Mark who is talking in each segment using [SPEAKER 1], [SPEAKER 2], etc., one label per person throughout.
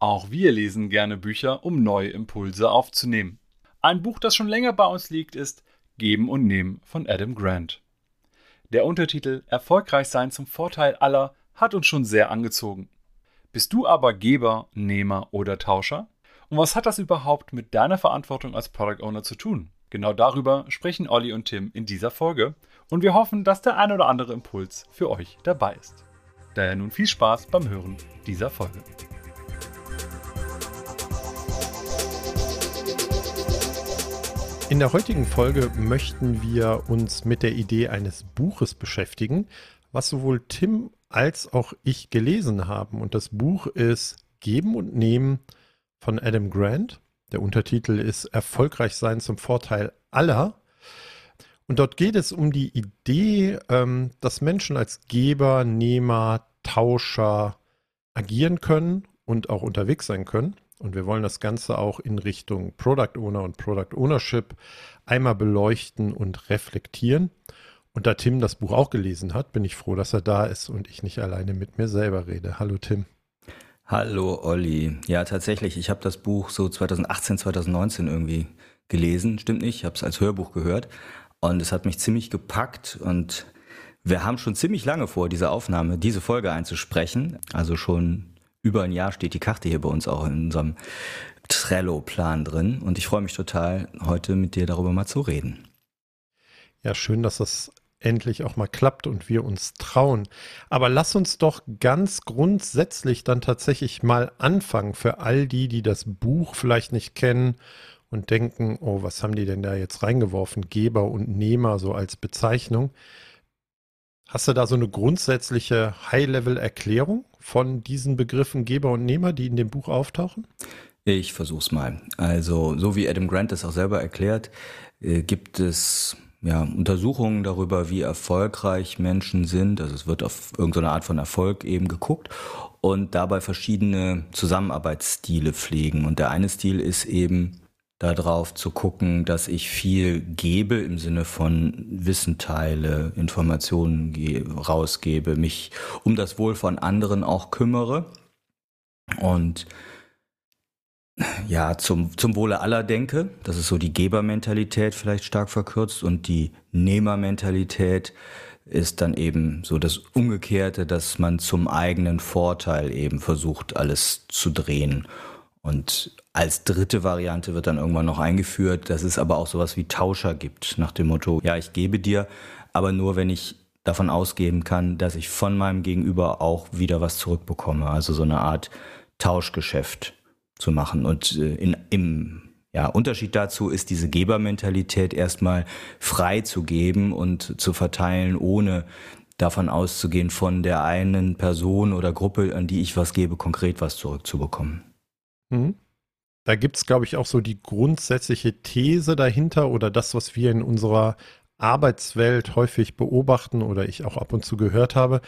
[SPEAKER 1] Auch wir lesen gerne Bücher, um neue Impulse aufzunehmen. Ein Buch, das schon länger bei uns liegt, ist Geben und Nehmen von Adam Grant. Der Untertitel Erfolgreich sein zum Vorteil aller hat uns schon sehr angezogen. Bist du aber Geber, Nehmer oder Tauscher? Und was hat das überhaupt mit deiner Verantwortung als Product Owner zu tun? Genau darüber sprechen Olli und Tim in dieser Folge und wir hoffen, dass der ein oder andere Impuls für euch dabei ist. Daher nun viel Spaß beim Hören dieser Folge.
[SPEAKER 2] In der heutigen Folge möchten wir uns mit der Idee eines Buches beschäftigen, was sowohl Tim als auch ich gelesen haben. Und das Buch ist Geben und Nehmen von Adam Grant. Der Untertitel ist Erfolgreich sein zum Vorteil aller. Und dort geht es um die Idee, ähm, dass Menschen als Geber, Nehmer, Tauscher agieren können und auch unterwegs sein können. Und wir wollen das Ganze auch in Richtung Product Owner und Product Ownership einmal beleuchten und reflektieren. Und da Tim das Buch auch gelesen hat, bin ich froh, dass er da ist und ich nicht alleine mit mir selber rede. Hallo Tim.
[SPEAKER 3] Hallo Olli. Ja, tatsächlich, ich habe das Buch so 2018, 2019 irgendwie gelesen. Stimmt nicht, ich habe es als Hörbuch gehört und es hat mich ziemlich gepackt und wir haben schon ziemlich lange vor, diese Aufnahme, diese Folge einzusprechen. Also schon über ein Jahr steht die Karte hier bei uns auch in unserem Trello-Plan drin. Und ich freue mich total, heute mit dir darüber mal zu reden.
[SPEAKER 2] Ja, schön, dass das endlich auch mal klappt und wir uns trauen. Aber lass uns doch ganz grundsätzlich dann tatsächlich mal anfangen für all die, die das Buch vielleicht nicht kennen und denken, oh, was haben die denn da jetzt reingeworfen? Geber und Nehmer so als Bezeichnung. Hast du da so eine grundsätzliche High-Level-Erklärung von diesen Begriffen Geber und Nehmer, die in dem Buch auftauchen?
[SPEAKER 3] Ich versuch's mal. Also, so wie Adam Grant es auch selber erklärt, äh, gibt es ja, Untersuchungen darüber, wie erfolgreich Menschen sind. Also es wird auf irgendeine Art von Erfolg eben geguckt und dabei verschiedene Zusammenarbeitsstile pflegen. Und der eine Stil ist eben darauf zu gucken, dass ich viel gebe im Sinne von Wissen teile, Informationen rausgebe, mich um das Wohl von anderen auch kümmere und ja, zum, zum Wohle aller denke. Das ist so die Gebermentalität vielleicht stark verkürzt und die Nehmermentalität ist dann eben so das Umgekehrte, dass man zum eigenen Vorteil eben versucht, alles zu drehen. Und als dritte Variante wird dann irgendwann noch eingeführt, dass es aber auch sowas wie Tauscher gibt, nach dem Motto, ja, ich gebe dir, aber nur wenn ich davon ausgeben kann, dass ich von meinem Gegenüber auch wieder was zurückbekomme. Also so eine Art Tauschgeschäft zu machen. Und äh, in, im ja, Unterschied dazu ist diese Gebermentalität erstmal frei zu geben und zu verteilen, ohne davon auszugehen, von der einen Person oder Gruppe, an die ich was gebe, konkret was zurückzubekommen.
[SPEAKER 2] Mhm. Da gibt es, glaube ich, auch so die grundsätzliche These dahinter oder das, was wir in unserer Arbeitswelt häufig beobachten oder ich auch ab und zu gehört habe,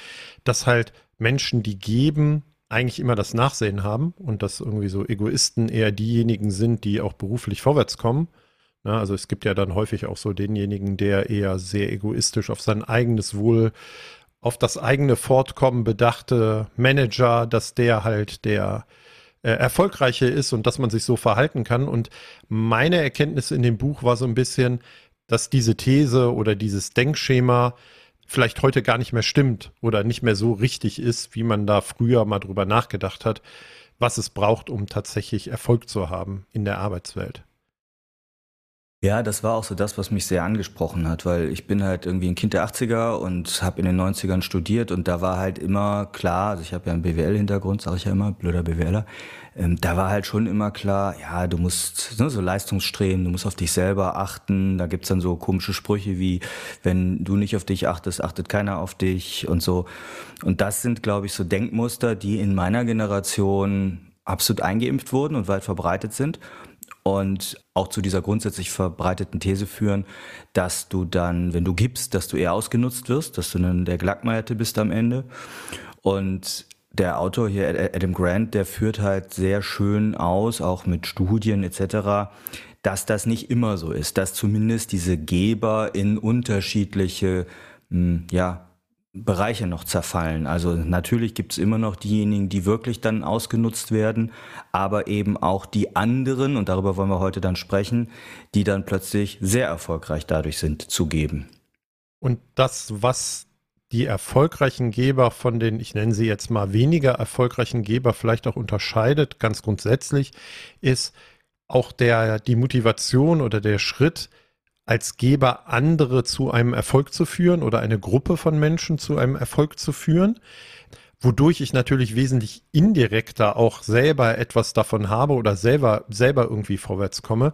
[SPEAKER 2] dass halt Menschen, die geben, eigentlich immer das Nachsehen haben und dass irgendwie so Egoisten eher diejenigen sind, die auch beruflich vorwärts kommen. Na, also es gibt ja dann häufig auch so denjenigen, der eher sehr egoistisch auf sein eigenes Wohl, auf das eigene Fortkommen bedachte Manager, dass der halt der erfolgreiche ist und dass man sich so verhalten kann. Und meine Erkenntnis in dem Buch war so ein bisschen, dass diese These oder dieses Denkschema vielleicht heute gar nicht mehr stimmt oder nicht mehr so richtig ist, wie man da früher mal drüber nachgedacht hat, was es braucht, um tatsächlich Erfolg zu haben in der Arbeitswelt.
[SPEAKER 3] Ja, das war auch so das, was mich sehr angesprochen hat, weil ich bin halt irgendwie ein Kind der 80er und habe in den 90ern studiert und da war halt immer klar, also ich habe ja einen BWL-Hintergrund, sage ich ja immer, blöder BWLer, ähm, da war halt schon immer klar, ja, du musst ne, so Leistungsstreben, du musst auf dich selber achten, da gibt's dann so komische Sprüche wie, wenn du nicht auf dich achtest, achtet keiner auf dich und so. Und das sind, glaube ich, so Denkmuster, die in meiner Generation absolut eingeimpft wurden und weit verbreitet sind und auch zu dieser grundsätzlich verbreiteten These führen, dass du dann, wenn du gibst, dass du eher ausgenutzt wirst, dass du dann der Glackmeierte bist am Ende. Und der Autor hier, Adam Grant, der führt halt sehr schön aus, auch mit Studien etc., dass das nicht immer so ist, dass zumindest diese Geber in unterschiedliche, hm, ja, Bereiche noch zerfallen. Also natürlich gibt es immer noch diejenigen, die wirklich dann ausgenutzt werden, aber eben auch die anderen, und darüber wollen wir heute dann sprechen, die dann plötzlich sehr erfolgreich dadurch sind, zu geben.
[SPEAKER 2] Und das, was die erfolgreichen Geber von den, ich nenne sie jetzt mal weniger erfolgreichen Geber vielleicht auch unterscheidet, ganz grundsätzlich, ist auch der, die Motivation oder der Schritt, als Geber andere zu einem Erfolg zu führen oder eine Gruppe von Menschen zu einem Erfolg zu führen, wodurch ich natürlich wesentlich indirekter auch selber etwas davon habe oder selber, selber irgendwie vorwärts komme.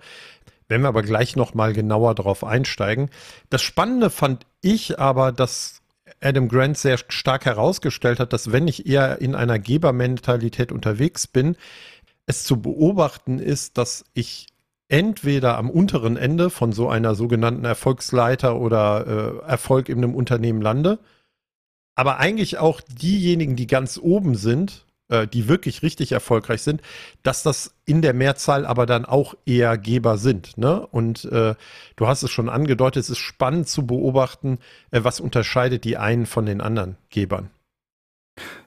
[SPEAKER 2] Wenn wir aber gleich nochmal genauer darauf einsteigen. Das Spannende fand ich aber, dass Adam Grant sehr stark herausgestellt hat, dass wenn ich eher in einer Gebermentalität unterwegs bin, es zu beobachten ist, dass ich entweder am unteren Ende von so einer sogenannten Erfolgsleiter oder äh, Erfolg in einem Unternehmen lande, aber eigentlich auch diejenigen, die ganz oben sind, äh, die wirklich richtig erfolgreich sind, dass das in der Mehrzahl aber dann auch eher Geber sind. Ne? Und äh, du hast es schon angedeutet, es ist spannend zu beobachten, äh, was unterscheidet die einen von den anderen Gebern.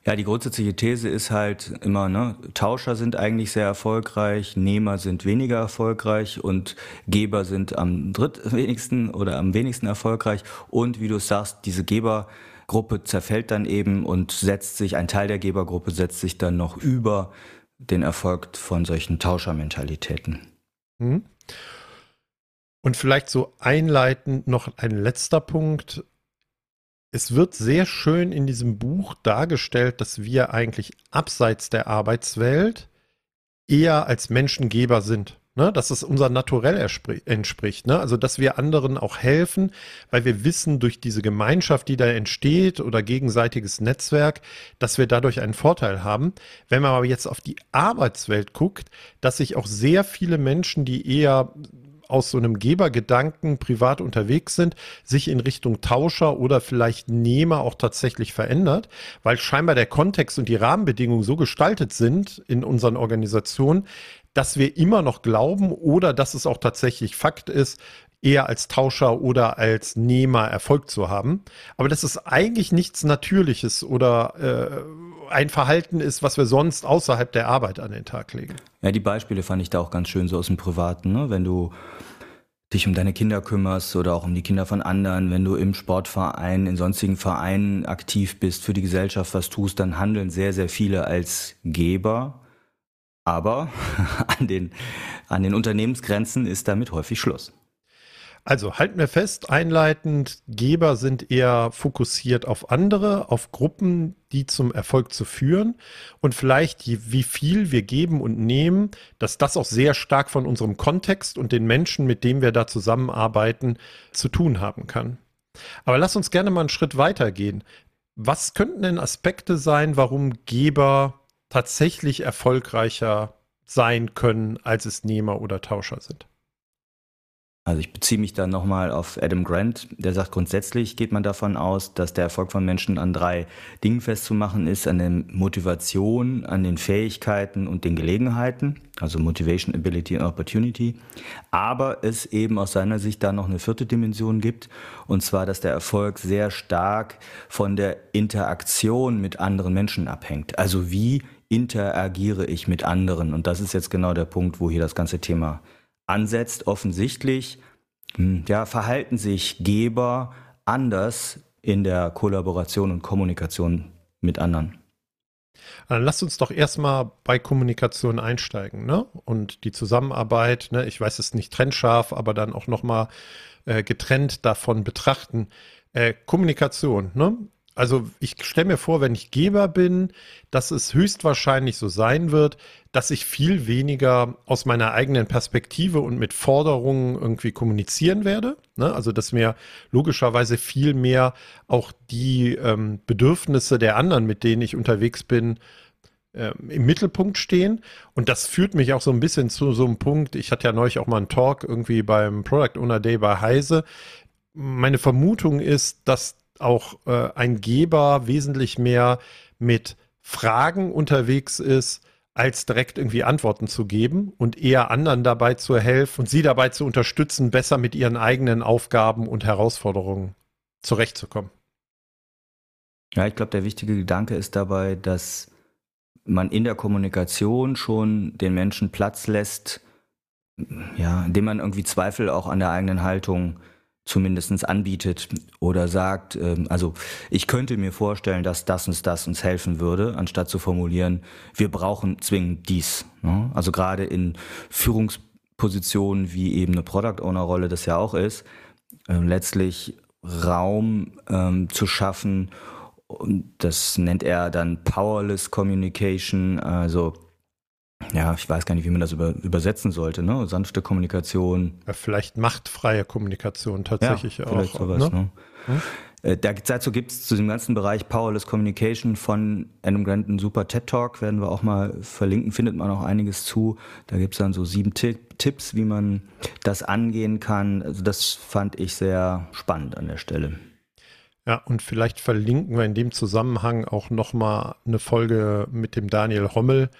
[SPEAKER 3] Ja, die grundsätzliche These ist halt immer, ne, Tauscher sind eigentlich sehr erfolgreich, Nehmer sind weniger erfolgreich und Geber sind am drittwenigsten oder am wenigsten erfolgreich. Und wie du sagst, diese Gebergruppe zerfällt dann eben und setzt sich, ein Teil der Gebergruppe setzt sich dann noch über den Erfolg von solchen Tauschermentalitäten. Mhm.
[SPEAKER 2] Und vielleicht so einleitend noch ein letzter Punkt es wird sehr schön in diesem Buch dargestellt, dass wir eigentlich abseits der Arbeitswelt eher als Menschengeber sind. Ne? Dass es unser Naturell entspricht. Ne? Also, dass wir anderen auch helfen, weil wir wissen, durch diese Gemeinschaft, die da entsteht oder gegenseitiges Netzwerk, dass wir dadurch einen Vorteil haben. Wenn man aber jetzt auf die Arbeitswelt guckt, dass sich auch sehr viele Menschen, die eher aus so einem Gebergedanken privat unterwegs sind, sich in Richtung Tauscher oder vielleicht Nehmer auch tatsächlich verändert, weil scheinbar der Kontext und die Rahmenbedingungen so gestaltet sind in unseren Organisationen, dass wir immer noch glauben oder dass es auch tatsächlich Fakt ist, eher als Tauscher oder als Nehmer Erfolg zu haben. Aber das ist eigentlich nichts Natürliches oder äh, ein Verhalten ist, was wir sonst außerhalb der Arbeit an den Tag legen.
[SPEAKER 3] Ja, die Beispiele fand ich da auch ganz schön so aus dem Privaten. Ne? Wenn du dich um deine Kinder kümmerst oder auch um die Kinder von anderen, wenn du im Sportverein, in sonstigen Vereinen aktiv bist, für die Gesellschaft was tust, dann handeln sehr, sehr viele als Geber. Aber an den, an den Unternehmensgrenzen ist damit häufig Schluss.
[SPEAKER 2] Also halten wir fest, einleitend, Geber sind eher fokussiert auf andere, auf Gruppen, die zum Erfolg zu führen und vielleicht wie viel wir geben und nehmen, dass das auch sehr stark von unserem Kontext und den Menschen, mit denen wir da zusammenarbeiten, zu tun haben kann. Aber lass uns gerne mal einen Schritt weiter gehen. Was könnten denn Aspekte sein, warum Geber tatsächlich erfolgreicher sein können, als es Nehmer oder Tauscher sind?
[SPEAKER 3] Also ich beziehe mich dann nochmal auf Adam Grant, der sagt, grundsätzlich geht man davon aus, dass der Erfolg von Menschen an drei Dingen festzumachen ist, an der Motivation, an den Fähigkeiten und den Gelegenheiten, also Motivation, Ability und Opportunity, aber es eben aus seiner Sicht da noch eine vierte Dimension gibt, und zwar, dass der Erfolg sehr stark von der Interaktion mit anderen Menschen abhängt. Also wie interagiere ich mit anderen? Und das ist jetzt genau der Punkt, wo hier das ganze Thema ansetzt, offensichtlich hm, ja, verhalten sich Geber anders in der Kollaboration und Kommunikation mit anderen.
[SPEAKER 2] Dann lasst uns doch erstmal bei Kommunikation einsteigen, ne? Und die Zusammenarbeit, ne? Ich weiß es nicht trennscharf, aber dann auch nochmal äh, getrennt davon betrachten. Äh, Kommunikation, ne? Also ich stelle mir vor, wenn ich Geber bin, dass es höchstwahrscheinlich so sein wird, dass ich viel weniger aus meiner eigenen Perspektive und mit Forderungen irgendwie kommunizieren werde. Ne? Also dass mir logischerweise viel mehr auch die ähm, Bedürfnisse der anderen, mit denen ich unterwegs bin, ähm, im Mittelpunkt stehen. Und das führt mich auch so ein bisschen zu so einem Punkt. Ich hatte ja neulich auch mal einen Talk irgendwie beim Product Owner Day bei Heise. Meine Vermutung ist, dass auch äh, ein Geber wesentlich mehr mit Fragen unterwegs ist, als direkt irgendwie Antworten zu geben und eher anderen dabei zu helfen und sie dabei zu unterstützen, besser mit ihren eigenen Aufgaben und Herausforderungen zurechtzukommen.
[SPEAKER 3] Ja, ich glaube, der wichtige Gedanke ist dabei, dass man in der Kommunikation schon den Menschen Platz lässt, ja, indem man irgendwie Zweifel auch an der eigenen Haltung zumindest anbietet oder sagt, ähm, also ich könnte mir vorstellen, dass das und das uns helfen würde, anstatt zu formulieren, wir brauchen zwingend dies. Ne? Also gerade in Führungspositionen wie eben eine Product Owner Rolle das ja auch ist, ähm, letztlich Raum ähm, zu schaffen das nennt er dann Powerless Communication, also ja, ich weiß gar nicht, wie man das über, übersetzen sollte, ne? Sanfte Kommunikation.
[SPEAKER 2] Ja, vielleicht machtfreie Kommunikation tatsächlich ja, vielleicht auch. Sowas, ne? Ne?
[SPEAKER 3] Hm? Äh, dazu gibt es zu dem ganzen Bereich Powerless Communication von Adam Grant einen super TED Talk, werden wir auch mal verlinken, findet man auch einiges zu. Da gibt es dann so sieben Tipps, wie man das angehen kann. Also das fand ich sehr spannend an der Stelle.
[SPEAKER 2] Ja, und vielleicht verlinken wir in dem Zusammenhang auch nochmal eine Folge mit dem Daniel Hommel,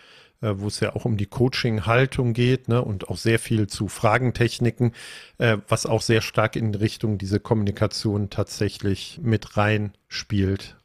[SPEAKER 2] äh, wo es ja auch um die Coaching-Haltung geht ne, und auch sehr viel zu Fragentechniken, äh, was auch sehr stark in Richtung diese Kommunikation tatsächlich mit rein spielt.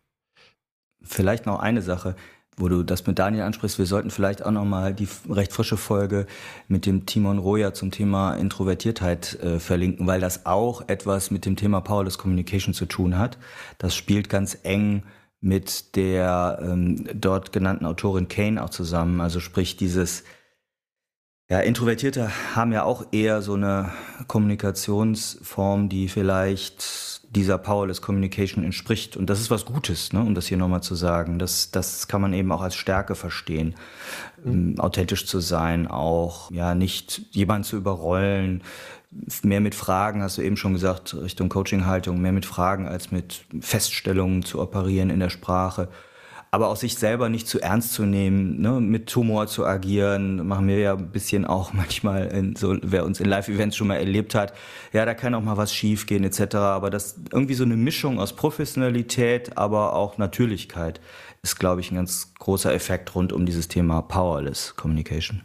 [SPEAKER 3] Vielleicht noch eine Sache, wo du das mit Daniel ansprichst. Wir sollten vielleicht auch noch mal die recht frische Folge mit dem Timon Roya zum Thema Introvertiertheit äh, verlinken, weil das auch etwas mit dem Thema Powerless Communication zu tun hat. Das spielt ganz eng mit der ähm, dort genannten Autorin Kane auch zusammen. Also sprich dieses, ja, Introvertierte haben ja auch eher so eine Kommunikationsform, die vielleicht dieser Powerless Communication entspricht. Und das ist was Gutes, ne, um das hier nochmal zu sagen. Das, das kann man eben auch als Stärke verstehen. Mhm. Ähm, authentisch zu sein, auch ja nicht jemanden zu überrollen, mehr mit Fragen, hast du eben schon gesagt, Richtung Coaching-Haltung, mehr mit Fragen als mit Feststellungen zu operieren in der Sprache. Aber auch sich selber nicht zu ernst zu nehmen, ne, mit Humor zu agieren, machen wir ja ein bisschen auch manchmal, in so, wer uns in Live-Events schon mal erlebt hat, ja, da kann auch mal was schiefgehen etc. Aber das irgendwie so eine Mischung aus Professionalität, aber auch Natürlichkeit ist, glaube ich, ein ganz großer Effekt rund um dieses Thema Powerless Communication.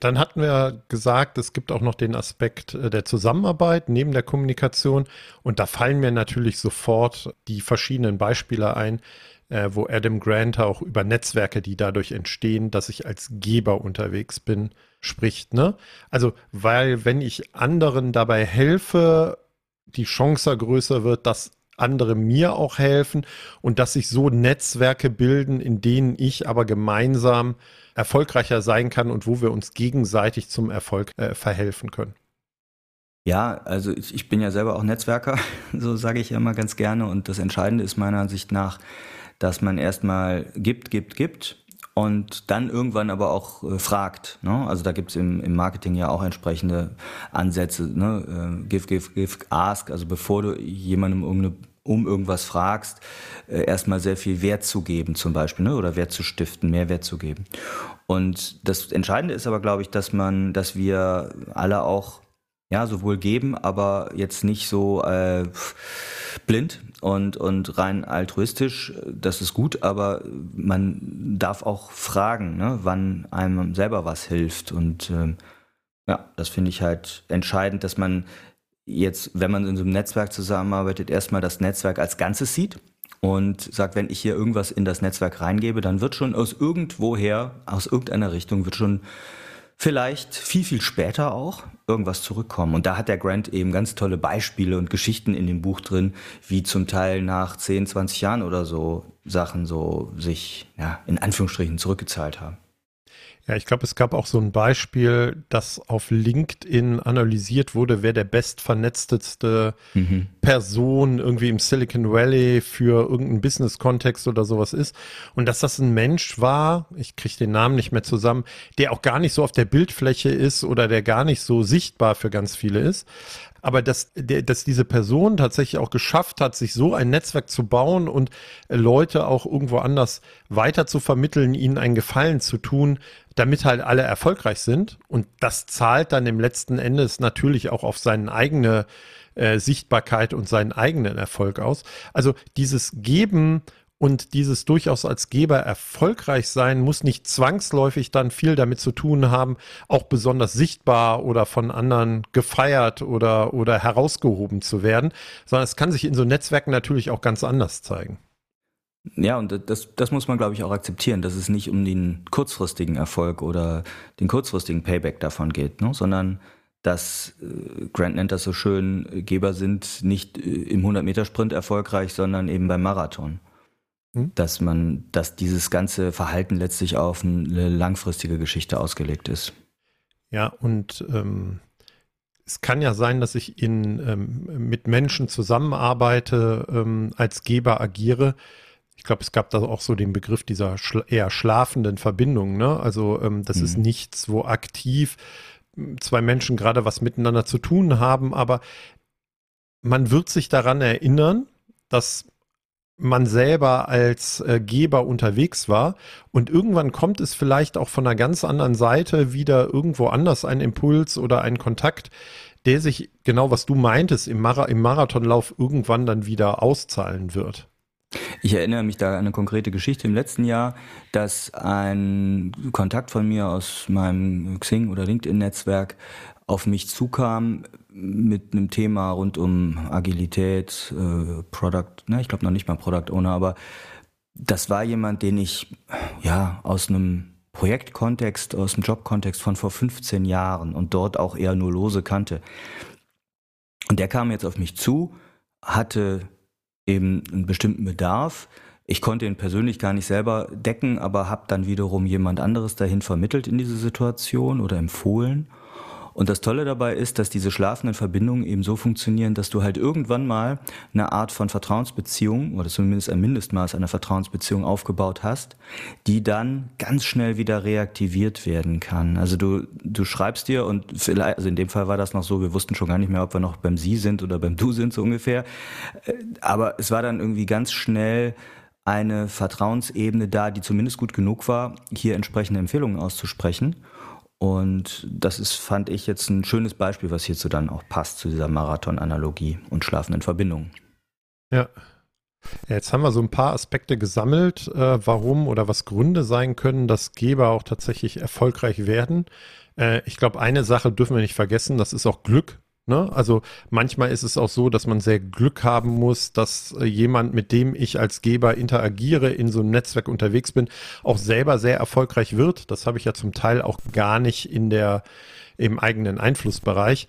[SPEAKER 2] Dann hatten wir gesagt, es gibt auch noch den Aspekt äh, der Zusammenarbeit neben der Kommunikation. Und da fallen mir natürlich sofort die verschiedenen Beispiele ein, äh, wo Adam Grant auch über Netzwerke, die dadurch entstehen, dass ich als Geber unterwegs bin, spricht. Ne? Also, weil wenn ich anderen dabei helfe, die Chance größer wird, dass andere mir auch helfen und dass sich so Netzwerke bilden, in denen ich aber gemeinsam erfolgreicher sein kann und wo wir uns gegenseitig zum Erfolg äh, verhelfen können.
[SPEAKER 3] Ja, also ich, ich bin ja selber auch Netzwerker, so sage ich ja immer ganz gerne. Und das Entscheidende ist meiner Ansicht nach, dass man erstmal gibt, gibt, gibt und dann irgendwann aber auch äh, fragt. Ne? Also da gibt es im, im Marketing ja auch entsprechende Ansätze. Ne? Äh, give, give, give, ask. Also bevor du jemandem irgendeine um irgendwas fragst, äh, erstmal sehr viel Wert zu geben zum Beispiel, ne? oder Wert zu stiften, mehr Wert zu geben. Und das Entscheidende ist aber, glaube ich, dass man, dass wir alle auch ja sowohl geben, aber jetzt nicht so äh, blind und und rein altruistisch. Das ist gut, aber man darf auch fragen, ne? wann einem selber was hilft und äh, ja, das finde ich halt entscheidend, dass man jetzt, wenn man in so einem Netzwerk zusammenarbeitet, erstmal das Netzwerk als Ganzes sieht und sagt, wenn ich hier irgendwas in das Netzwerk reingebe, dann wird schon aus irgendwoher, aus irgendeiner Richtung, wird schon vielleicht viel, viel später auch irgendwas zurückkommen. Und da hat der Grant eben ganz tolle Beispiele und Geschichten in dem Buch drin, wie zum Teil nach 10, 20 Jahren oder so Sachen so sich, ja, in Anführungsstrichen zurückgezahlt haben.
[SPEAKER 2] Ja, ich glaube, es gab auch so ein Beispiel, dass auf LinkedIn analysiert wurde, wer der bestvernetzteste mhm. Person irgendwie im Silicon Valley für irgendeinen Business-Kontext oder sowas ist. Und dass das ein Mensch war, ich kriege den Namen nicht mehr zusammen, der auch gar nicht so auf der Bildfläche ist oder der gar nicht so sichtbar für ganz viele ist, aber dass, dass diese Person tatsächlich auch geschafft hat, sich so ein Netzwerk zu bauen und äh, Leute auch irgendwo anders weiter zu vermitteln, ihnen einen Gefallen zu tun, damit halt alle erfolgreich sind. Und das zahlt dann im letzten Endes natürlich auch auf seine eigene äh, Sichtbarkeit und seinen eigenen Erfolg aus. Also dieses Geben und dieses durchaus als Geber erfolgreich sein muss nicht zwangsläufig dann viel damit zu tun haben, auch besonders sichtbar oder von anderen gefeiert oder, oder herausgehoben zu werden, sondern es kann sich in so Netzwerken natürlich auch ganz anders zeigen.
[SPEAKER 3] Ja, und das, das muss man, glaube ich, auch akzeptieren, dass es nicht um den kurzfristigen Erfolg oder den kurzfristigen Payback davon geht, ne? sondern dass äh, Grant nennt das so schön, Geber sind nicht äh, im 100-Meter-Sprint erfolgreich, sondern eben beim Marathon. Hm? Dass man, dass dieses ganze Verhalten letztlich auf eine langfristige Geschichte ausgelegt ist.
[SPEAKER 2] Ja, und ähm, es kann ja sein, dass ich in, ähm, mit Menschen zusammenarbeite, ähm, als Geber agiere. Ich glaube, es gab da auch so den Begriff dieser schla eher schlafenden Verbindung. Ne? Also ähm, das mhm. ist nichts, wo aktiv hm, zwei Menschen gerade was miteinander zu tun haben, aber man wird sich daran erinnern, dass man selber als äh, Geber unterwegs war und irgendwann kommt es vielleicht auch von einer ganz anderen Seite wieder irgendwo anders ein Impuls oder ein Kontakt, der sich genau was du meintest im, Mara im Marathonlauf irgendwann dann wieder auszahlen wird.
[SPEAKER 3] Ich erinnere mich da an eine konkrete Geschichte im letzten Jahr, dass ein Kontakt von mir aus meinem Xing oder LinkedIn-Netzwerk auf mich zukam mit einem Thema rund um Agilität, äh, Product, ne, ich glaube noch nicht mal Product Owner, aber das war jemand, den ich ja aus einem Projektkontext, aus dem Jobkontext von vor 15 Jahren und dort auch eher nur lose kannte. Und der kam jetzt auf mich zu, hatte eben einen bestimmten Bedarf. Ich konnte ihn persönlich gar nicht selber decken, aber habe dann wiederum jemand anderes dahin vermittelt in diese Situation oder empfohlen. Und das Tolle dabei ist, dass diese schlafenden Verbindungen eben so funktionieren, dass du halt irgendwann mal eine Art von Vertrauensbeziehung oder zumindest ein Mindestmaß einer Vertrauensbeziehung aufgebaut hast, die dann ganz schnell wieder reaktiviert werden kann. Also du, du schreibst dir und vielleicht, also in dem Fall war das noch so, wir wussten schon gar nicht mehr, ob wir noch beim Sie sind oder beim Du sind so ungefähr. Äh, aber es war dann irgendwie ganz schnell eine Vertrauensebene da, die zumindest gut genug war, hier entsprechende Empfehlungen auszusprechen. Und das ist, fand ich, jetzt ein schönes Beispiel, was hierzu dann auch passt, zu dieser Marathon-Analogie und schlafenden Verbindungen.
[SPEAKER 2] Ja. Jetzt haben wir so ein paar Aspekte gesammelt, äh, warum oder was Gründe sein können, dass Geber auch tatsächlich erfolgreich werden. Äh, ich glaube, eine Sache dürfen wir nicht vergessen, das ist auch Glück. Ne? Also manchmal ist es auch so, dass man sehr Glück haben muss, dass äh, jemand, mit dem ich als Geber interagiere, in so einem Netzwerk unterwegs bin, auch selber sehr erfolgreich wird. Das habe ich ja zum Teil auch gar nicht in der, im eigenen Einflussbereich.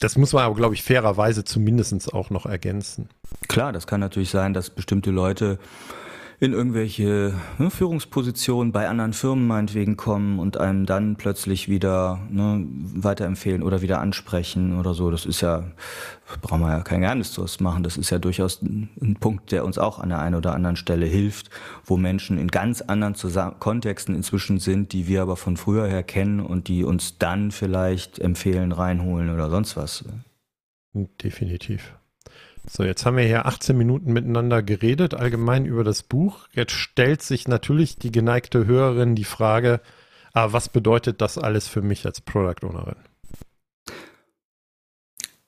[SPEAKER 2] Das muss man aber, glaube ich, fairerweise zumindest auch noch ergänzen.
[SPEAKER 3] Klar, das kann natürlich sein, dass bestimmte Leute in irgendwelche ne, Führungspositionen bei anderen Firmen meinetwegen kommen und einem dann plötzlich wieder ne, weiterempfehlen oder wieder ansprechen oder so. Das ist ja, brauchen wir ja kein Geheimnis zu machen. Das ist ja durchaus ein, Punkt, der uns auch an der einen oder anderen Stelle hilft, wo Menschen in ganz anderen Zusammen Kontexten inzwischen sind, die wir aber von früher her kennen und die uns dann vielleicht empfehlen, reinholen oder sonst was.
[SPEAKER 2] Definitiv. So, jetzt haben wir hier 18 Minuten miteinander geredet, allgemein über das Buch. Jetzt stellt sich natürlich die geneigte Hörerin die Frage, ah, was bedeutet das alles für mich als Product Ownerin?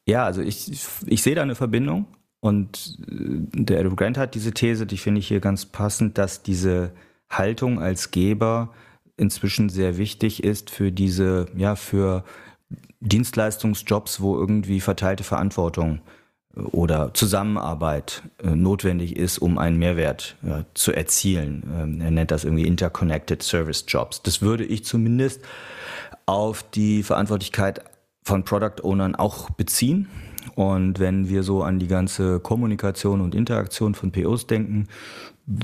[SPEAKER 3] Ja, also ich, ich sehe da eine Verbindung und äh, der Adam Grant hat diese These, die finde ich hier ganz passend, dass diese Haltung als Geber inzwischen sehr wichtig ist für diese, ja, für Dienstleistungsjobs, wo irgendwie verteilte Verantwortung äh, oder Zusammenarbeit äh, notwendig ist, um einen Mehrwert ja, zu erzielen. Ähm, er nennt das irgendwie Interconnected Service Jobs. Das würde ich zumindest auf die Verantwortlichkeit von Product Ownern auch beziehen. Und wenn wir so an die ganze Kommunikation und Interaktion von POs denken,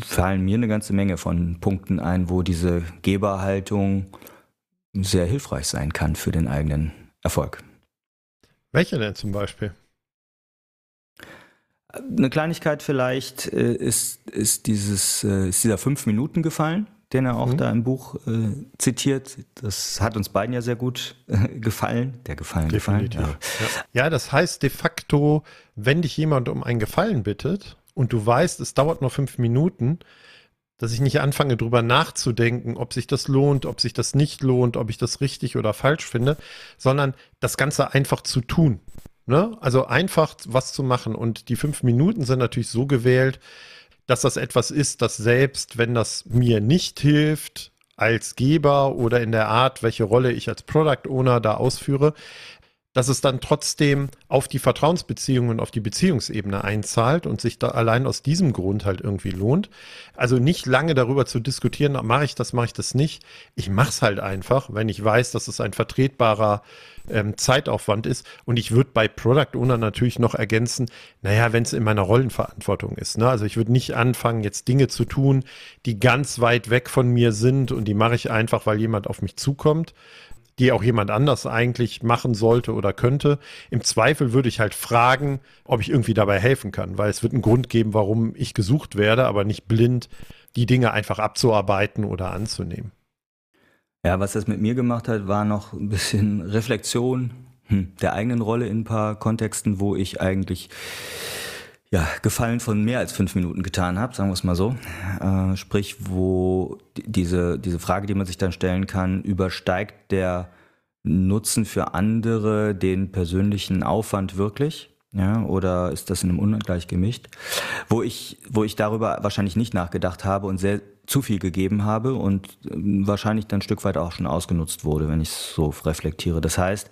[SPEAKER 3] fallen mir eine ganze Menge von Punkten ein, wo diese Geberhaltung sehr hilfreich sein kann für den eigenen Erfolg.
[SPEAKER 2] Welche denn zum Beispiel?
[SPEAKER 3] Eine Kleinigkeit vielleicht äh, ist, ist, dieses, äh, ist dieser fünf Minuten gefallen, den er auch mhm. da im Buch äh, zitiert. Das hat uns beiden ja sehr gut äh, gefallen. Der Gefallen
[SPEAKER 2] Definitiv. gefallen. Ja. ja, das heißt de facto, wenn dich jemand um einen Gefallen bittet und du weißt, es dauert nur fünf Minuten, dass ich nicht anfange, drüber nachzudenken, ob sich das lohnt, ob sich das nicht lohnt, ob ich das richtig oder falsch finde, sondern das Ganze einfach zu tun. Ne? Also einfach was zu machen. Und die fünf Minuten sind natürlich so gewählt, dass das etwas ist, das selbst, wenn das mir nicht hilft, als Geber oder in der Art, welche Rolle ich als Product Owner da ausführe, dass es dann trotzdem auf die Vertrauensbeziehungen auf die Beziehungsebene einzahlt und sich da allein aus diesem Grund halt irgendwie lohnt. Also nicht lange darüber zu diskutieren, mache ich das, mache ich das nicht. Ich mache es halt einfach, wenn ich weiß, dass es ein vertretbarer ähm, Zeitaufwand ist. Und ich würde bei Product Owner natürlich noch ergänzen, naja, wenn es in meiner Rollenverantwortung ist. Ne? Also ich würde nicht anfangen, jetzt Dinge zu tun, die ganz weit weg von mir sind und die mache ich einfach, weil jemand auf mich zukommt, die auch jemand anders eigentlich machen sollte oder könnte. Im Zweifel würde ich halt fragen, ob ich irgendwie dabei helfen kann, weil es wird einen Grund geben, warum ich gesucht werde, aber nicht blind die Dinge einfach abzuarbeiten oder anzunehmen.
[SPEAKER 3] Ja, was das mit mir gemacht hat, war noch ein bisschen Reflexion hm, der eigenen Rolle in ein paar Kontexten, wo ich eigentlich ja, Gefallen von mehr als fünf Minuten getan habe, sagen wir es mal so. Äh, sprich, wo diese, diese Frage, die man sich dann stellen kann, übersteigt der Nutzen für andere den persönlichen Aufwand wirklich? Ja, oder ist das in einem Ungleich gemischt? Wo ich, wo ich darüber wahrscheinlich nicht nachgedacht habe und sehr zu viel gegeben habe und ähm, wahrscheinlich dann ein Stück weit auch schon ausgenutzt wurde, wenn ich es so reflektiere. Das heißt,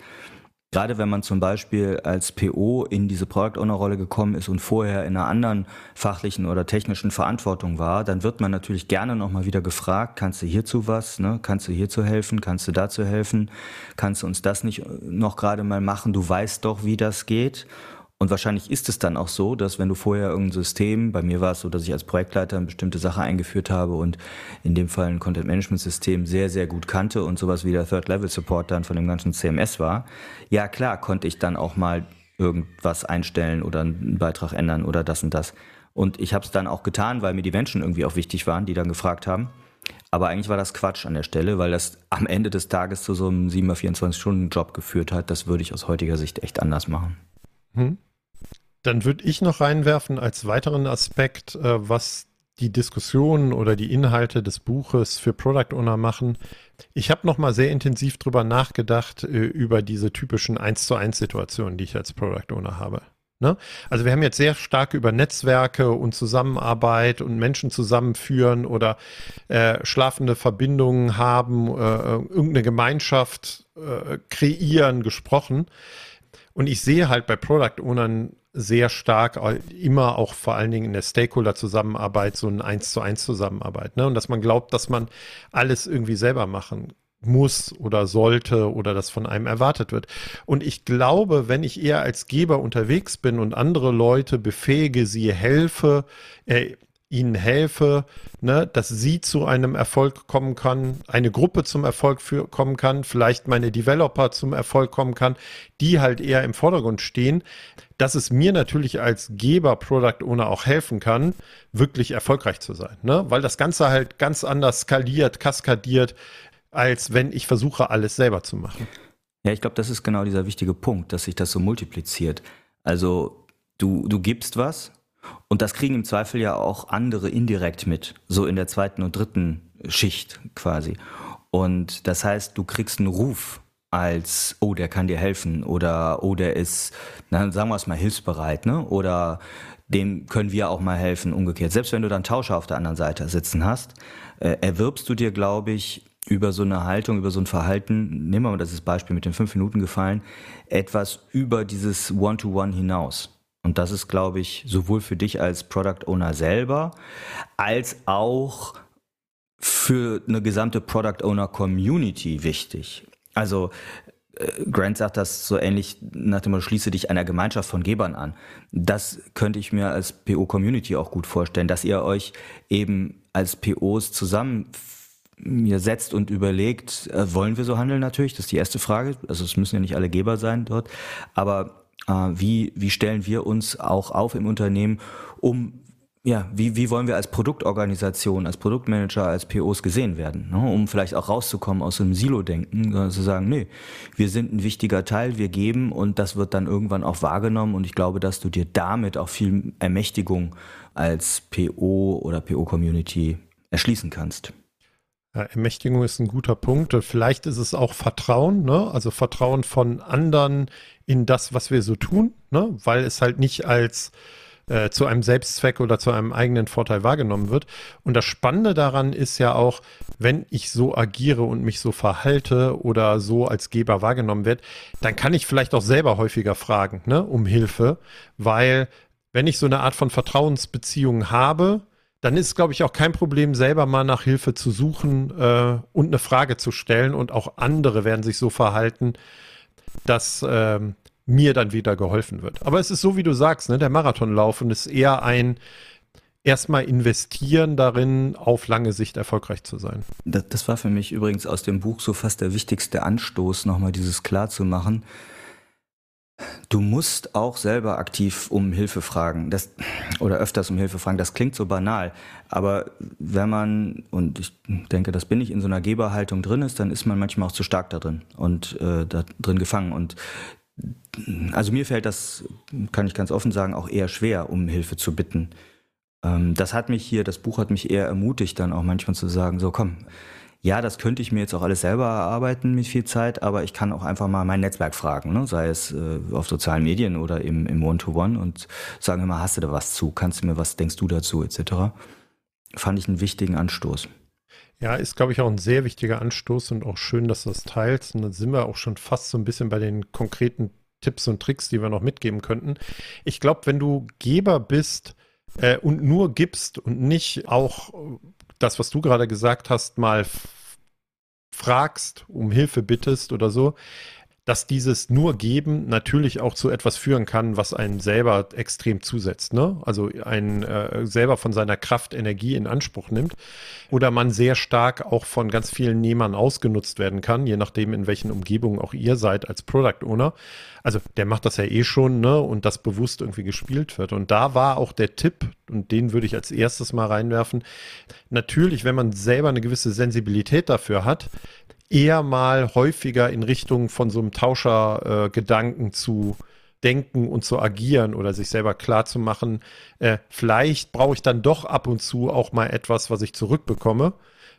[SPEAKER 3] Gerade wenn man zum Beispiel als PO in diese Product Owner Rolle gekommen ist und vorher in einer anderen fachlichen oder technischen Verantwortung war, dann wird man natürlich gerne nochmal wieder gefragt, kannst du hierzu was, ne? kannst du hierzu helfen, kannst du dazu helfen, kannst du uns das nicht noch gerade mal machen, du weißt doch, wie das geht. Und wahrscheinlich ist es dann auch so, dass wenn du vorher irgendein System, bei mir war es so, dass ich als Projektleiter eine bestimmte Sache eingeführt habe und in dem Fall ein Content-Management-System sehr, sehr gut kannte und sowas wie der Third-Level-Support dann von dem ganzen CMS war, ja klar konnte ich dann auch mal irgendwas einstellen oder einen Beitrag ändern oder das und das. Und ich habe es dann auch getan, weil mir die Menschen irgendwie auch wichtig waren, die dann gefragt haben. Aber eigentlich war das Quatsch an der Stelle, weil das am Ende des Tages zu so einem 7-24-Stunden-Job geführt hat. Das würde ich aus heutiger Sicht echt anders machen. Hm.
[SPEAKER 2] Dann würde ich noch reinwerfen als weiteren Aspekt, äh, was die Diskussionen oder die Inhalte des Buches für Product Owner machen. Ich habe noch mal sehr intensiv drüber nachgedacht, äh, über diese typischen 1 zu 1 Situationen, die ich als Product Owner habe. Ne? Also wir haben jetzt sehr stark über Netzwerke und Zusammenarbeit und Menschen zusammenführen oder äh, schlafende Verbindungen haben, äh, irgendeine Gemeinschaft äh, kreieren gesprochen. Und ich sehe halt bei Product Ownern sehr stark immer auch vor allen Dingen in der Stakeholder-Zusammenarbeit so ein Eins zu eins Zusammenarbeit. Ne? Und dass man glaubt, dass man alles irgendwie selber machen muss oder sollte oder das von einem erwartet wird. Und ich glaube, wenn ich eher als Geber unterwegs bin und andere Leute befähige, sie helfe, äh, ihnen helfe, ne, dass sie zu einem Erfolg kommen kann, eine Gruppe zum Erfolg für, kommen kann, vielleicht meine Developer zum Erfolg kommen kann, die halt eher im Vordergrund stehen, dass es mir natürlich als Geber Product Owner auch helfen kann, wirklich erfolgreich zu sein, ne? weil das Ganze halt ganz anders skaliert, kaskadiert, als wenn ich versuche, alles selber zu machen.
[SPEAKER 3] Ja, ich glaube, das ist genau dieser wichtige Punkt, dass sich das so multipliziert. Also du, du gibst was, und das kriegen im Zweifel ja auch andere indirekt mit, so in der zweiten und dritten Schicht quasi. Und das heißt, du kriegst einen Ruf als, oh, der kann dir helfen oder oh, der ist, na, sagen wir es mal, hilfsbereit, ne? Oder dem können wir auch mal helfen, umgekehrt. Selbst wenn du dann Tauscher auf der anderen Seite sitzen hast, äh, erwirbst du dir, glaube ich, über so eine Haltung, über so ein Verhalten, nehmen wir mal das Beispiel mit den fünf Minuten gefallen, etwas über dieses One-to-One -One hinaus. Und das ist, glaube ich, sowohl für dich als Product Owner selber, als auch für eine gesamte Product Owner Community wichtig. Also äh, Grant sagt das so ähnlich nach dem Motto, schließe dich einer Gemeinschaft von Gebern an. Das könnte ich mir als PO-Community auch gut vorstellen, dass ihr euch eben als POs zusammen mir setzt und überlegt, äh, wollen wir so handeln natürlich? Das ist die erste Frage. Also es müssen ja nicht alle Geber sein dort, aber wie, wie stellen wir uns auch auf im Unternehmen, um ja, wie, wie wollen wir als Produktorganisation, als Produktmanager, als POs gesehen werden, ne? um vielleicht auch rauszukommen aus dem Silo-Denken, sondern zu sagen, nee, wir sind ein wichtiger Teil, wir geben und das wird dann irgendwann auch wahrgenommen und ich glaube, dass du dir damit auch viel Ermächtigung als PO oder PO-Community erschließen kannst.
[SPEAKER 2] Ja, Ermächtigung ist ein guter Punkt. Vielleicht ist es auch Vertrauen, ne? also Vertrauen von anderen in das, was wir so tun, ne? weil es halt nicht als äh, zu einem Selbstzweck oder zu einem eigenen Vorteil wahrgenommen wird. Und das Spannende daran ist ja auch, wenn ich so agiere und mich so verhalte oder so als Geber wahrgenommen wird, dann kann ich vielleicht auch selber häufiger fragen, ne, um Hilfe, weil wenn ich so eine Art von Vertrauensbeziehung habe, dann ist, glaube ich, auch kein Problem, selber mal nach Hilfe zu suchen äh, und eine Frage zu stellen. Und auch andere werden sich so verhalten, dass ähm, mir dann wieder geholfen wird. Aber es ist so, wie du sagst, ne, der Marathonlauf und es ist eher ein erstmal investieren darin, auf lange Sicht erfolgreich zu sein.
[SPEAKER 3] Das, das, war für mich übrigens aus dem Buch so fast der wichtigste Anstoß, nochmal dieses klar zu machen. Du musst auch selber aktiv um Hilfe fragen, das, oder öfters um Hilfe fragen. Das klingt so banal, aber wenn man, und ich denke, das bin ich, in so einer Geberhaltung drin ist, dann ist man manchmal auch zu stark da drin und äh, da drin gefangen. Und also mir fällt das, kann ich ganz offen sagen, auch eher schwer, um Hilfe zu bitten. Ähm, das hat mich hier, das Buch hat mich eher ermutigt, dann auch manchmal zu sagen, so komm, ja, das könnte ich mir jetzt auch alles selber erarbeiten mit viel Zeit, aber ich kann auch einfach mal mein Netzwerk fragen, ne? sei es äh, auf sozialen Medien oder im, im One-to-One und sagen immer, hast du da was zu, kannst du mir was, denkst du dazu, etc. Fand ich einen wichtigen Anstoß.
[SPEAKER 2] Ja, ist, glaube ich, auch ein sehr wichtiger Anstoß und auch schön, dass du das teilst. Und dann sind wir auch schon fast so ein bisschen bei den konkreten Tipps und Tricks, die wir noch mitgeben könnten. Ich glaube, wenn du Geber bist äh, und nur gibst und nicht auch das, was du gerade gesagt hast, mal fragst, um Hilfe bittest oder so, dass dieses nur geben natürlich auch zu etwas führen kann, was einen selber extrem zusetzt, ne? Also einen äh, selber von seiner Kraft Energie in Anspruch nimmt oder man sehr stark auch von ganz vielen Nehmern ausgenutzt werden kann, je nachdem in welchen Umgebungen auch ihr seid als Product Owner. Also der macht das ja eh schon, ne? Und das bewusst irgendwie gespielt wird. Und da war auch der Tipp, und den würde ich als erstes mal reinwerfen. Natürlich, wenn man selber eine gewisse Sensibilität dafür hat, eher mal häufiger in Richtung von so einem Tauschergedanken äh, zu denken und zu agieren oder sich selber klar zu machen, äh, vielleicht brauche ich dann doch ab und zu auch mal etwas, was ich zurückbekomme,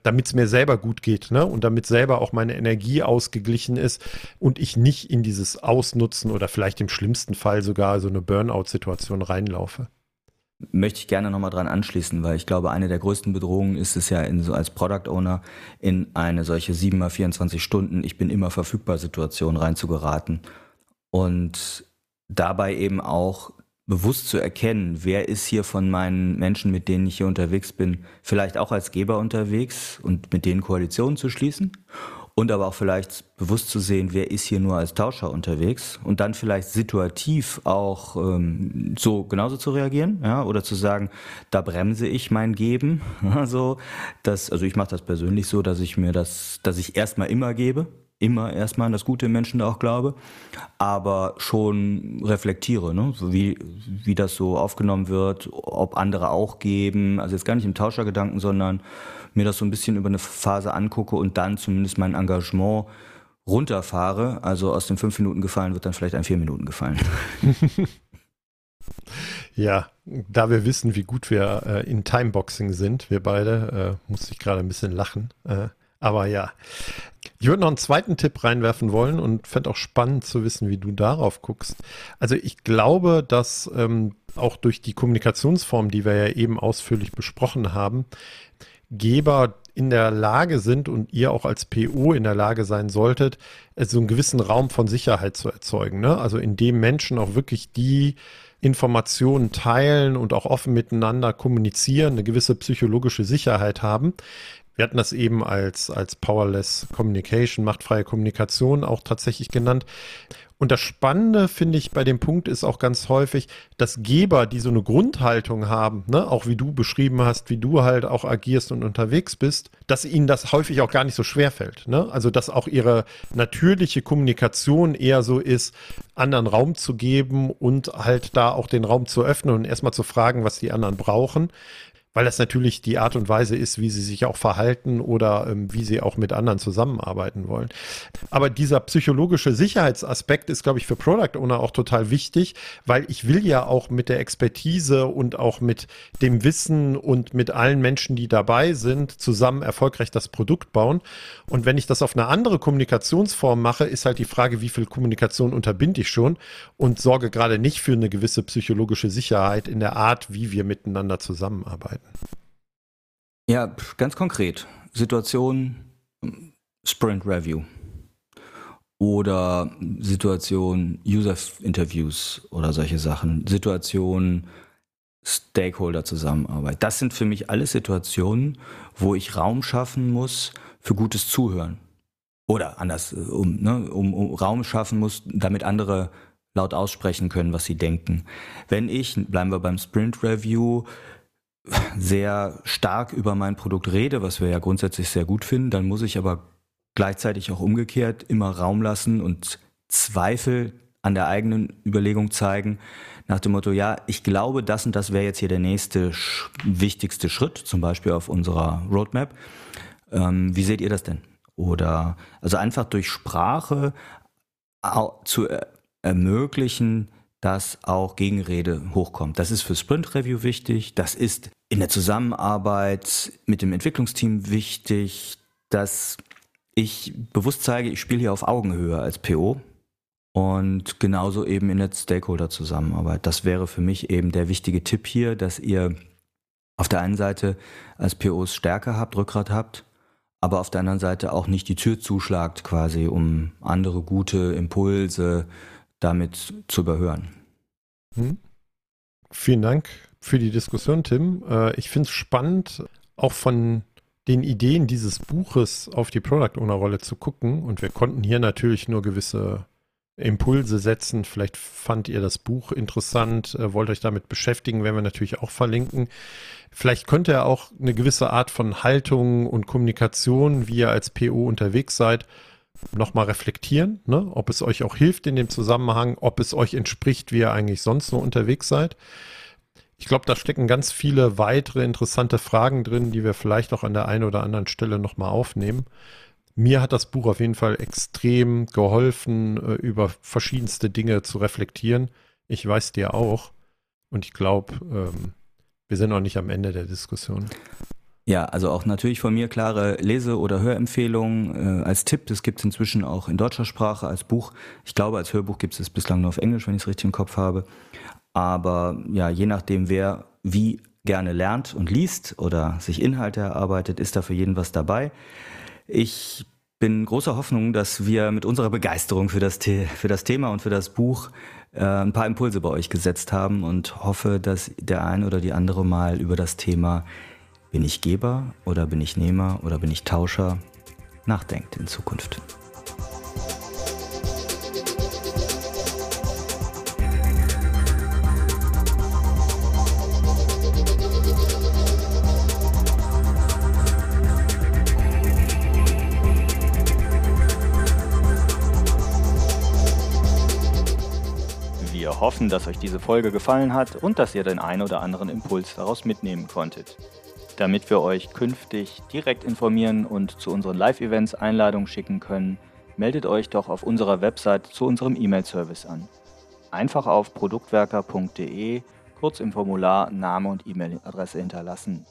[SPEAKER 2] damit es mir selber gut geht, ne? Und damit selber auch meine Energie ausgeglichen ist und ich nicht in dieses Ausnutzen oder vielleicht im schlimmsten Fall sogar so eine Burnout-Situation reinlaufe
[SPEAKER 3] möchte ich gerne nochmal dran anschließen, weil ich glaube, eine der größten Bedrohungen ist es ja in, so als Product Owner in eine solche 7 mal 24 Stunden, ich bin immer verfügbar Situation reinzugeraten. Und dabei eben auch bewusst zu erkennen, wer ist hier von meinen Menschen, mit denen ich hier unterwegs bin, vielleicht auch als Geber unterwegs und mit denen Koalitionen zu schließen und aber auch vielleicht bewusst zu sehen, wer ist hier nur als Tauscher unterwegs und dann vielleicht situativ auch ähm, so genauso zu reagieren, ja, oder zu sagen, da bremse ich mein Geben, also das, also ich mache das persönlich so, dass ich mir das, dass ich erstmal immer gebe, immer erstmal an das Gute im Menschen auch glaube, aber schon reflektiere, ne? wie, wie das so aufgenommen wird, ob andere auch geben, also jetzt gar nicht im Tauschergedanken, sondern mir das so ein bisschen über eine Phase angucke und dann zumindest mein Engagement runterfahre. Also aus den fünf Minuten gefallen wird dann vielleicht ein vier Minuten gefallen.
[SPEAKER 2] ja, da wir wissen, wie gut wir äh, in Timeboxing sind, wir beide, äh, musste ich gerade ein bisschen lachen. Äh, aber ja, ich würde noch einen zweiten Tipp reinwerfen wollen und fände auch spannend zu wissen, wie du darauf guckst. Also ich glaube, dass ähm, auch durch die Kommunikationsform, die wir ja eben ausführlich besprochen haben, Geber in der Lage sind und ihr auch als PO in der Lage sein solltet, so einen gewissen Raum von Sicherheit zu erzeugen. Ne? Also in dem Menschen auch wirklich die Informationen teilen und auch offen miteinander kommunizieren, eine gewisse psychologische Sicherheit haben. Wir hatten das eben als, als Powerless Communication, machtfreie Kommunikation auch tatsächlich genannt. Und das Spannende, finde ich, bei dem Punkt ist auch ganz häufig, dass Geber, die so eine Grundhaltung haben, ne, auch wie du beschrieben hast, wie du halt auch agierst und unterwegs bist, dass ihnen das häufig auch gar nicht so schwer fällt. Ne? Also, dass auch ihre natürliche Kommunikation eher so ist, anderen Raum zu geben und halt da auch den Raum zu öffnen und erstmal zu fragen, was die anderen brauchen weil das natürlich die Art und Weise ist, wie sie sich auch verhalten oder ähm, wie sie auch mit anderen zusammenarbeiten wollen. Aber dieser psychologische Sicherheitsaspekt ist, glaube ich, für Product Owner auch total wichtig, weil ich will ja auch mit der Expertise und auch mit dem Wissen und mit allen Menschen, die dabei sind, zusammen erfolgreich das Produkt bauen. Und wenn ich das auf eine andere Kommunikationsform mache, ist halt die Frage, wie viel Kommunikation unterbinde ich schon und sorge gerade nicht für eine gewisse psychologische Sicherheit in der Art, wie wir miteinander zusammenarbeiten.
[SPEAKER 3] Ja, ganz konkret. Situation Sprint Review oder Situation User Interviews oder solche Sachen. Situation Stakeholder Zusammenarbeit. Das sind für mich alle Situationen, wo ich Raum schaffen muss für gutes Zuhören. Oder anders, äh, um, ne, um, um Raum schaffen muss, damit andere laut aussprechen können, was sie denken. Wenn ich, bleiben wir beim Sprint Review, sehr stark über mein Produkt rede, was wir ja grundsätzlich sehr gut finden, dann muss ich aber gleichzeitig auch umgekehrt immer Raum lassen und Zweifel an der eigenen Überlegung zeigen, nach dem Motto, ja, ich glaube, das und das wäre jetzt hier der nächste wichtigste Schritt, zum Beispiel auf unserer Roadmap. Ähm, wie seht ihr das denn? Oder also einfach durch Sprache zu er ermöglichen, dass auch Gegenrede hochkommt. Das ist für Sprint Review wichtig, das ist in der Zusammenarbeit mit dem Entwicklungsteam wichtig, dass ich bewusst zeige, ich spiele hier auf Augenhöhe als PO und genauso eben in der Stakeholder-Zusammenarbeit. Das wäre für mich eben der wichtige Tipp hier, dass ihr auf der einen Seite als POs Stärke habt, Rückgrat habt, aber auf der anderen Seite auch nicht die Tür zuschlagt quasi, um andere gute Impulse damit zu überhören.
[SPEAKER 2] Hm. Vielen Dank für die Diskussion, Tim. Äh, ich finde es spannend, auch von den Ideen dieses Buches auf die Product Owner Rolle zu gucken. Und wir konnten hier natürlich nur gewisse Impulse setzen. Vielleicht fand ihr das Buch interessant, äh, wollt euch damit beschäftigen, werden wir natürlich auch verlinken. Vielleicht könnte er auch eine gewisse Art von Haltung und Kommunikation, wie ihr als PO unterwegs seid, nochmal reflektieren, ne? ob es euch auch hilft in dem Zusammenhang, ob es euch entspricht, wie ihr eigentlich sonst so unterwegs seid. Ich glaube, da stecken ganz viele weitere interessante Fragen drin, die wir vielleicht auch an der einen oder anderen Stelle nochmal aufnehmen. Mir hat das Buch auf jeden Fall extrem geholfen, äh, über verschiedenste Dinge zu reflektieren. Ich weiß dir auch. Und ich glaube, ähm, wir sind noch nicht am Ende der Diskussion.
[SPEAKER 3] Ja, also auch natürlich von mir klare Lese- oder Hörempfehlungen äh, als Tipp. Das gibt es inzwischen auch in deutscher Sprache als Buch. Ich glaube, als Hörbuch gibt es es bislang nur auf Englisch, wenn ich es richtig im Kopf habe. Aber ja, je nachdem, wer wie gerne lernt und liest oder sich Inhalte erarbeitet, ist da für jeden was dabei. Ich bin großer Hoffnung, dass wir mit unserer Begeisterung für das, für das Thema und für das Buch äh, ein paar Impulse bei euch gesetzt haben und hoffe, dass der ein oder die andere mal über das Thema bin ich Geber oder bin ich Nehmer oder bin ich Tauscher? Nachdenkt in Zukunft. Wir hoffen, dass euch diese Folge gefallen hat und dass ihr den ein oder anderen Impuls daraus mitnehmen konntet. Damit wir euch künftig direkt informieren und zu unseren Live-Events Einladungen schicken können, meldet euch doch auf unserer Website zu unserem E-Mail-Service an. Einfach auf produktwerker.de kurz im Formular Name und E-Mail-Adresse hinterlassen.